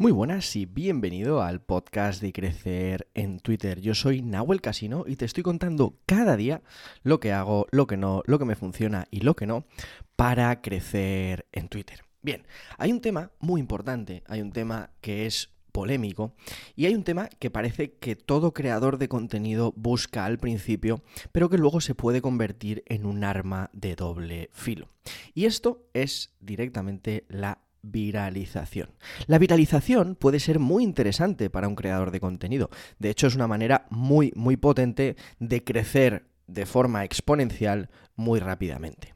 Muy buenas y bienvenido al podcast de Crecer en Twitter. Yo soy Nahuel Casino y te estoy contando cada día lo que hago, lo que no, lo que me funciona y lo que no para crecer en Twitter. Bien, hay un tema muy importante, hay un tema que es polémico y hay un tema que parece que todo creador de contenido busca al principio, pero que luego se puede convertir en un arma de doble filo. Y esto es directamente la viralización. La viralización puede ser muy interesante para un creador de contenido. De hecho, es una manera muy, muy potente de crecer de forma exponencial muy rápidamente.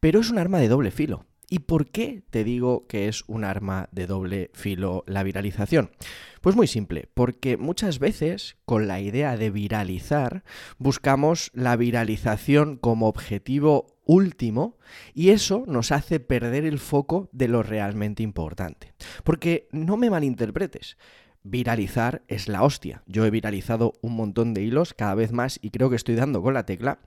Pero es un arma de doble filo. ¿Y por qué te digo que es un arma de doble filo la viralización? Pues muy simple, porque muchas veces con la idea de viralizar buscamos la viralización como objetivo último y eso nos hace perder el foco de lo realmente importante. Porque no me malinterpretes, viralizar es la hostia. Yo he viralizado un montón de hilos cada vez más y creo que estoy dando con la tecla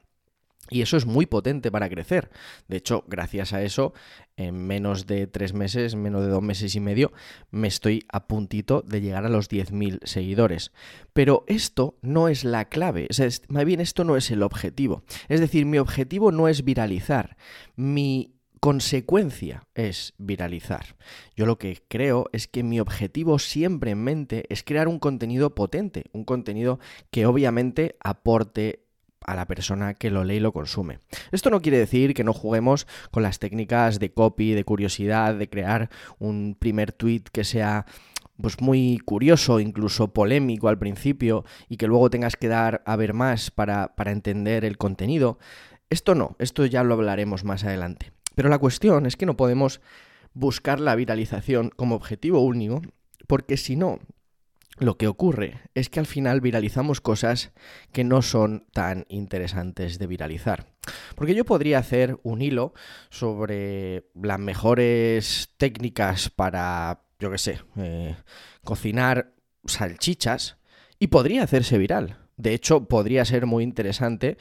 y eso es muy potente para crecer. De hecho, gracias a eso, en menos de tres meses, menos de dos meses y medio, me estoy a puntito de llegar a los 10.000 seguidores. Pero esto no es la clave, más bien esto no es el objetivo. Es decir, mi objetivo no es viralizar. Mi consecuencia es viralizar. Yo lo que creo es que mi objetivo siempre en mente es crear un contenido potente, un contenido que obviamente aporte a la persona que lo lee y lo consume. Esto no quiere decir que no juguemos con las técnicas de copy, de curiosidad, de crear un primer tweet que sea pues muy curioso, incluso polémico al principio, y que luego tengas que dar a ver más para, para entender el contenido. Esto no, esto ya lo hablaremos más adelante. Pero la cuestión es que no podemos buscar la viralización como objetivo único, porque si no, lo que ocurre es que al final viralizamos cosas que no son tan interesantes de viralizar. Porque yo podría hacer un hilo sobre las mejores técnicas para, yo qué sé, eh, cocinar salchichas y podría hacerse viral. De hecho, podría ser muy interesante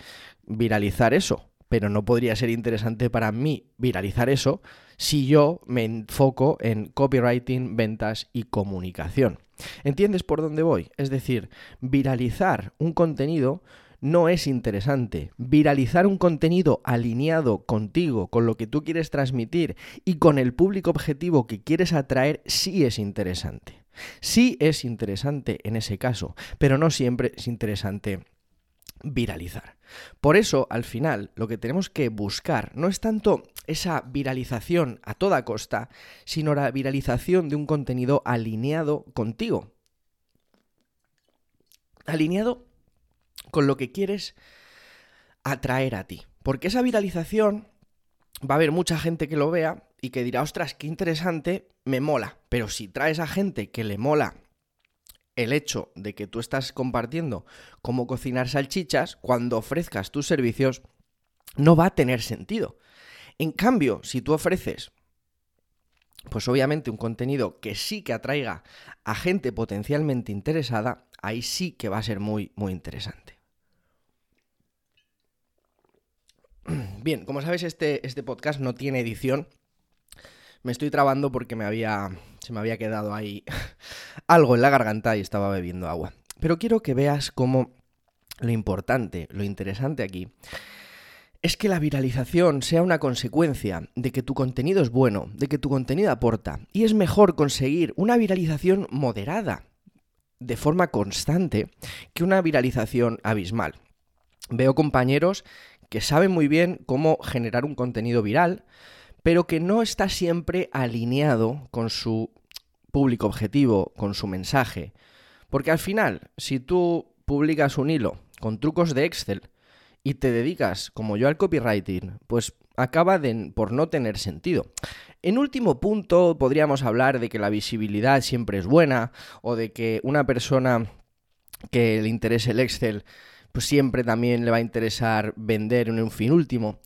viralizar eso, pero no podría ser interesante para mí viralizar eso si yo me enfoco en copywriting, ventas y comunicación. ¿Entiendes por dónde voy? Es decir, viralizar un contenido no es interesante. Viralizar un contenido alineado contigo, con lo que tú quieres transmitir y con el público objetivo que quieres atraer, sí es interesante. Sí es interesante en ese caso, pero no siempre es interesante viralizar. Por eso, al final, lo que tenemos que buscar no es tanto esa viralización a toda costa, sino la viralización de un contenido alineado contigo. Alineado con lo que quieres atraer a ti. Porque esa viralización va a haber mucha gente que lo vea y que dirá, ostras, qué interesante, me mola. Pero si traes a gente que le mola el hecho de que tú estás compartiendo cómo cocinar salchichas, cuando ofrezcas tus servicios, no va a tener sentido. En cambio, si tú ofreces, pues obviamente un contenido que sí que atraiga a gente potencialmente interesada, ahí sí que va a ser muy, muy interesante. Bien, como sabes, este, este podcast no tiene edición. Me estoy trabando porque me había se me había quedado ahí algo en la garganta y estaba bebiendo agua. Pero quiero que veas cómo lo importante, lo interesante aquí, es que la viralización sea una consecuencia de que tu contenido es bueno, de que tu contenido aporta. Y es mejor conseguir una viralización moderada, de forma constante, que una viralización abismal. Veo compañeros que saben muy bien cómo generar un contenido viral, pero que no está siempre alineado con su público objetivo, con su mensaje. Porque al final, si tú publicas un hilo con trucos de Excel y te dedicas, como yo, al copywriting, pues acaba por no tener sentido. En último punto, podríamos hablar de que la visibilidad siempre es buena o de que una persona que le interese el Excel, pues siempre también le va a interesar vender en un fin último.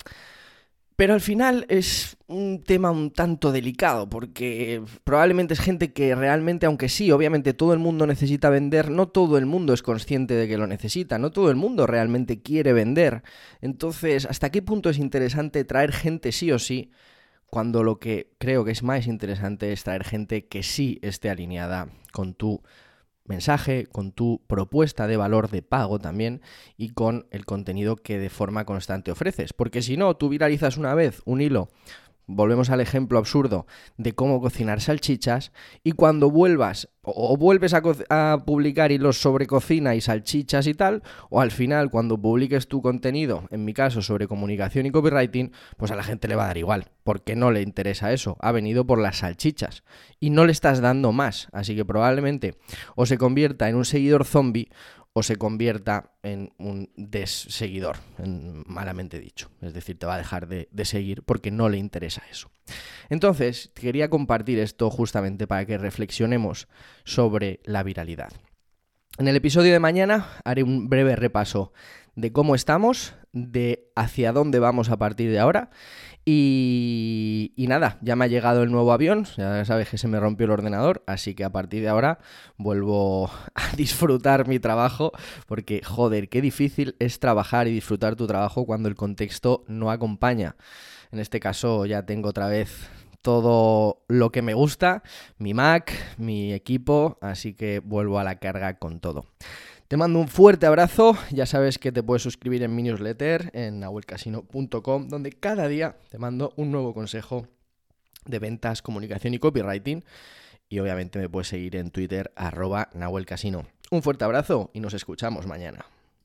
Pero al final es un tema un tanto delicado, porque probablemente es gente que realmente, aunque sí, obviamente todo el mundo necesita vender, no todo el mundo es consciente de que lo necesita, no todo el mundo realmente quiere vender. Entonces, ¿hasta qué punto es interesante traer gente sí o sí cuando lo que creo que es más interesante es traer gente que sí esté alineada con tu mensaje, con tu propuesta de valor de pago también y con el contenido que de forma constante ofreces. Porque si no, tú viralizas una vez un hilo volvemos al ejemplo absurdo de cómo cocinar salchichas y cuando vuelvas o, vuelves a, publicar hilos sobre cocina y salchichas y tal, o al final cuando publiques tu contenido, en mi caso sobre comunicación y copywriting, pues a la gente le va a dar igual, porque no le interesa eso, ha venido por las salchichas y no le estás dando más, así que probablemente o se convierta en un seguidor zombie o se convierta en un desseguidor, malamente dicho. Es decir, te va a dejar de, de, seguir porque no le interesa eso. Entonces, quería compartir esto justamente para que reflexionemos sobre la viralidad. En el episodio de mañana haré un breve repaso de cómo estamos, de hacia dónde vamos a partir de ahora y, nada, ya me ha llegado el nuevo avión, ya sabes que se me rompió el ordenador, así que a partir de ahora vuelvo a disfrutar mi trabajo, porque joder, qué difícil es trabajar y disfrutar tu trabajo cuando el contexto no acompaña. En este caso ya tengo otra vez todo lo que me gusta, mi Mac, mi equipo, así que vuelvo a la carga con todo. Te mando un fuerte abrazo, ya sabes que te puedes suscribir en mi newsletter en nahuelcasino.com, donde cada día te mando un nuevo consejo de ventas, comunicación y copywriting. Y obviamente me puedes seguir en Twitter arroba nahuelcasino. Un fuerte abrazo y nos escuchamos mañana.